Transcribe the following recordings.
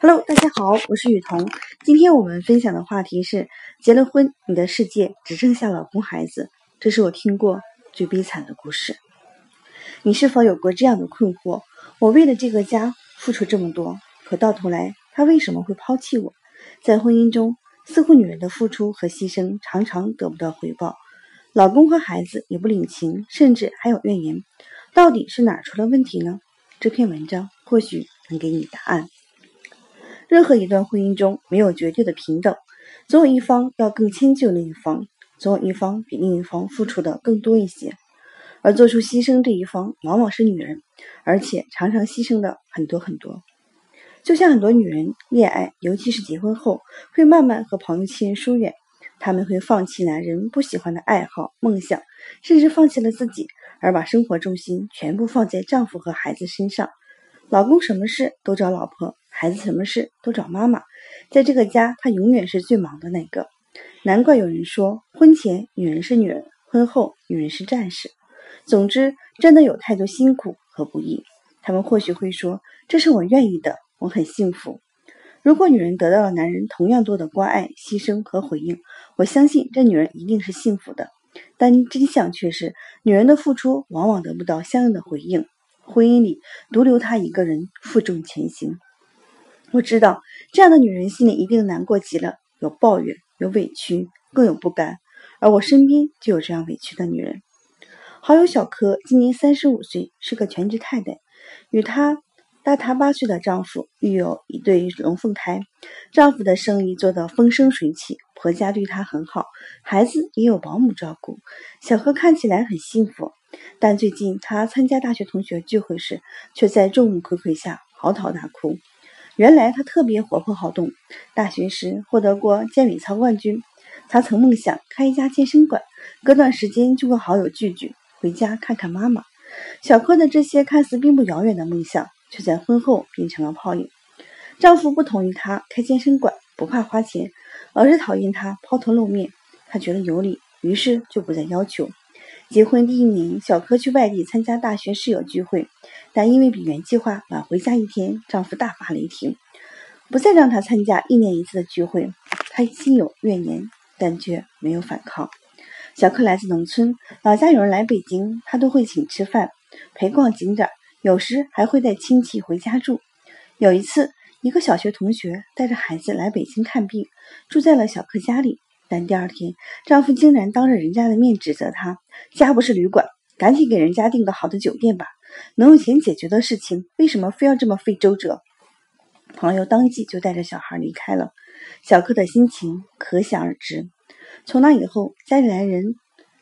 Hello，大家好，我是雨桐。今天我们分享的话题是：结了婚，你的世界只剩下老公孩子。这是我听过最悲惨的故事。你是否有过这样的困惑？我为了这个家付出这么多，可到头来他为什么会抛弃我？在婚姻中，似乎女人的付出和牺牲常常得不到回报，老公和孩子也不领情，甚至还有怨言。到底是哪出了问题呢？这篇文章或许能给你答案。任何一段婚姻中没有绝对的平等，总有一方要更迁就另一方，总有一方比另一方付出的更多一些，而做出牺牲这一方往往是女人，而且常常牺牲的很多很多。就像很多女人恋爱，尤其是结婚后，会慢慢和朋友、亲人疏远，他们会放弃男人不喜欢的爱好、梦想，甚至放弃了自己，而把生活重心全部放在丈夫和孩子身上。老公什么事都找老婆。孩子什么事都找妈妈，在这个家，她永远是最忙的那个。难怪有人说，婚前女人是女人，婚后女人是战士。总之，真的有太多辛苦和不易。他们或许会说：“这是我愿意的，我很幸福。”如果女人得到了男人同样多的关爱、牺牲和回应，我相信这女人一定是幸福的。但真相却是，女人的付出往往得不到相应的回应，婚姻里独留她一个人负重前行。我知道这样的女人心里一定难过极了，有抱怨，有委屈，更有不甘。而我身边就有这样委屈的女人。好友小柯今年三十五岁，是个全职太太，与她大她八岁的丈夫育有一对龙凤胎。丈夫的生意做得风生水起，婆家对她很好，孩子也有保姆照顾。小柯看起来很幸福，但最近她参加大学同学聚会时，却在众目睽睽下嚎啕大哭。原来他特别活泼好动，大学时获得过健美操冠军。他曾梦想开一家健身馆，隔段时间就和好友聚聚，回家看看妈妈。小柯的这些看似并不遥远的梦想，却在婚后变成了泡影。丈夫不同意他开健身馆，不怕花钱，而是讨厌他抛头露面。他觉得有理，于是就不再要求。结婚第一年，小柯去外地参加大学室友聚会，但因为比原计划晚回家一天，丈夫大发雷霆，不再让她参加一年一次的聚会。她心有怨言，但却没有反抗。小柯来自农村，老家有人来北京，他都会请吃饭、陪逛景点，有时还会带亲戚回家住。有一次，一个小学同学带着孩子来北京看病，住在了小柯家里。但第二天，丈夫竟然当着人家的面指责她：“家不是旅馆，赶紧给人家订个好的酒店吧！能用钱解决的事情，为什么非要这么费周折？”朋友当即就带着小孩离开了。小柯的心情可想而知。从那以后，家里来人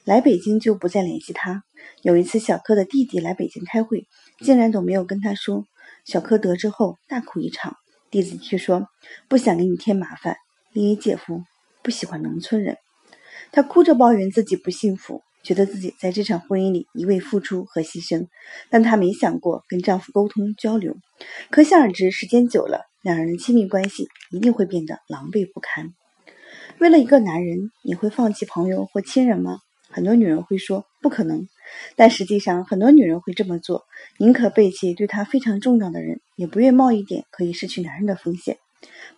来北京就不再联系他。有一次，小柯的弟弟来北京开会，竟然都没有跟他说。小柯得知后大哭一场，弟子却说：“不想给你添麻烦，因为姐夫。”不喜欢农村人，她哭着抱怨自己不幸福，觉得自己在这场婚姻里一味付出和牺牲，但她没想过跟丈夫沟通交流。可想而知，时间久了，两人的亲密关系一定会变得狼狈不堪。为了一个男人，你会放弃朋友或亲人吗？很多女人会说不可能，但实际上很多女人会这么做，宁可背弃对她非常重要的人，也不愿冒一点可以失去男人的风险。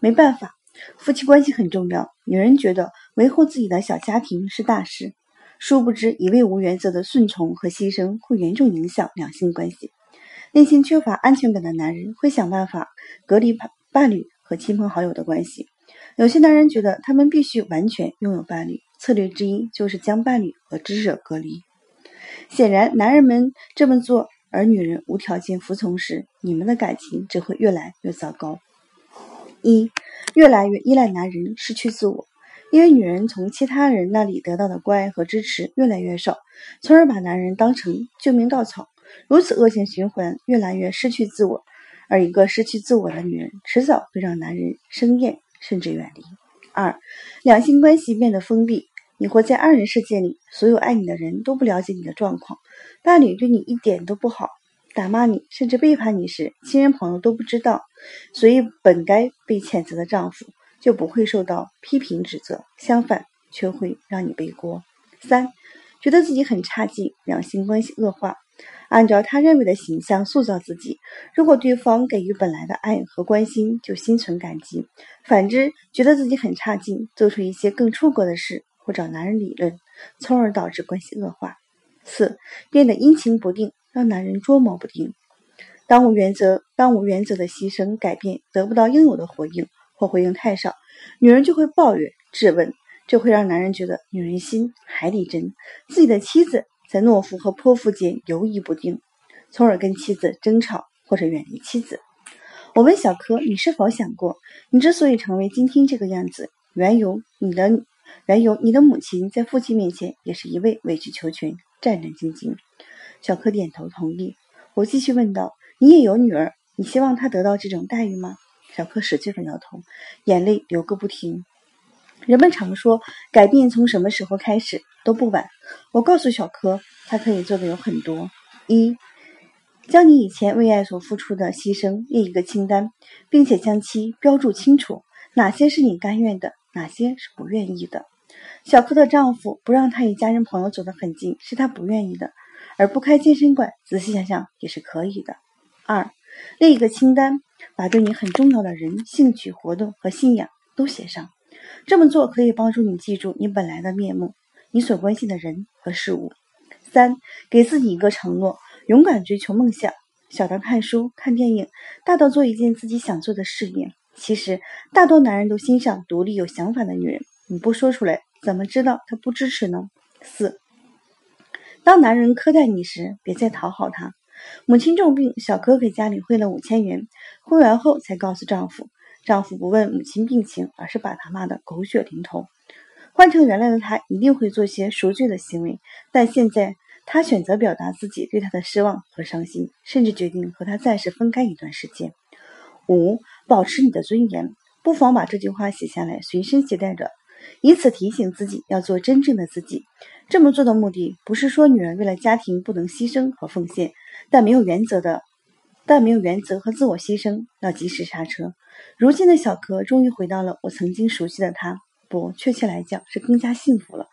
没办法。夫妻关系很重要，女人觉得维护自己的小家庭是大事，殊不知一味无原则的顺从和牺牲会严重影响两性关系。内心缺乏安全感的男人会想办法隔离伴侣和亲朋好友的关系。有些男人觉得他们必须完全拥有伴侣，策略之一就是将伴侣和知者隔离。显然，男人们这么做，而女人无条件服从时，你们的感情只会越来越糟糕。一。越来越依赖男人，失去自我，因为女人从其他人那里得到的关爱和支持越来越少，从而把男人当成救命稻草，如此恶性循环，越来越失去自我。而一个失去自我的女人，迟早会让男人生厌，甚至远离。二，两性关系变得封闭，你活在二人世界里，所有爱你的人都不了解你的状况，伴侣对你一点都不好。打骂你，甚至背叛你时，亲人朋友都不知道，所以本该被谴责的丈夫就不会受到批评指责，相反却会让你背锅。三，觉得自己很差劲，两性关系恶化，按照他认为的形象塑造自己。如果对方给予本来的爱和关心，就心存感激；反之，觉得自己很差劲，做出一些更出格的事，或找男人理论，从而导致关系恶化。四，变得阴晴不定，让男人捉摸不定。当无原则、当无原则的牺牲、改变得不到应有的回应，或回应太少，女人就会抱怨、质问，这会让男人觉得女人心海底针，自己的妻子在懦夫和泼妇间游移不定，从而跟妻子争吵或者远离妻子。我问小柯：“你是否想过，你之所以成为今天这个样子，缘由你的缘由你的母亲在父亲面前也是一味委曲求全、战战兢兢？”小柯点头同意。我继续问道：“你也有女儿，你希望她得到这种待遇吗？”小柯使劲的摇头，眼泪流个不停。人们常说，改变从什么时候开始都不晚。我告诉小柯，他可以做的有很多：一，将你以前为爱所付出的牺牲列一个清单，并且将其标注清楚，哪些是你甘愿的，哪些是不愿意的。小柯的丈夫不让她与家人朋友走得很近，是他不愿意的，而不开健身馆，仔细想想也是可以的。二，列一个清单。把对你很重要的人、兴趣、活动和信仰都写上，这么做可以帮助你记住你本来的面目，你所关心的人和事物。三，给自己一个承诺，勇敢追求梦想，小到看书、看电影，大到做一件自己想做的事业。其实，大多男人都欣赏独立有想法的女人，你不说出来，怎么知道他不支持呢？四，当男人苛待你时，别再讨好他。母亲重病，小柯给家里汇了五千元，汇完后才告诉丈夫。丈夫不问母亲病情，而是把她骂得狗血淋头。换成原来的他，一定会做些赎罪的行为，但现在他选择表达自己对他的失望和伤心，甚至决定和他暂时分开一段时间。五，保持你的尊严，不妨把这句话写下来，随身携带着。以此提醒自己要做真正的自己。这么做的目的不是说女人为了家庭不能牺牲和奉献，但没有原则的，但没有原则和自我牺牲要及时刹车。如今的小柯终于回到了我曾经熟悉的他，不，确切来讲是更加幸福了。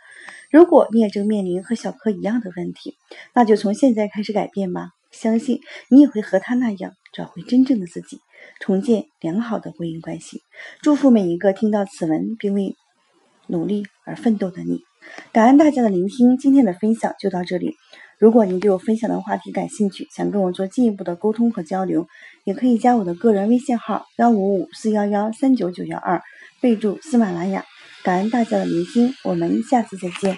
如果你也正面临和小柯一样的问题，那就从现在开始改变吧。相信你也会和他那样找回真正的自己，重建良好的婚姻关系。祝福每一个听到此文并为。努力而奋斗的你，感恩大家的聆听，今天的分享就到这里。如果您对我分享的话题感兴趣，想跟我做进一步的沟通和交流，也可以加我的个人微信号幺五五四幺幺三九九幺二，备注喜马拉雅。感恩大家的聆听，我们下次再见。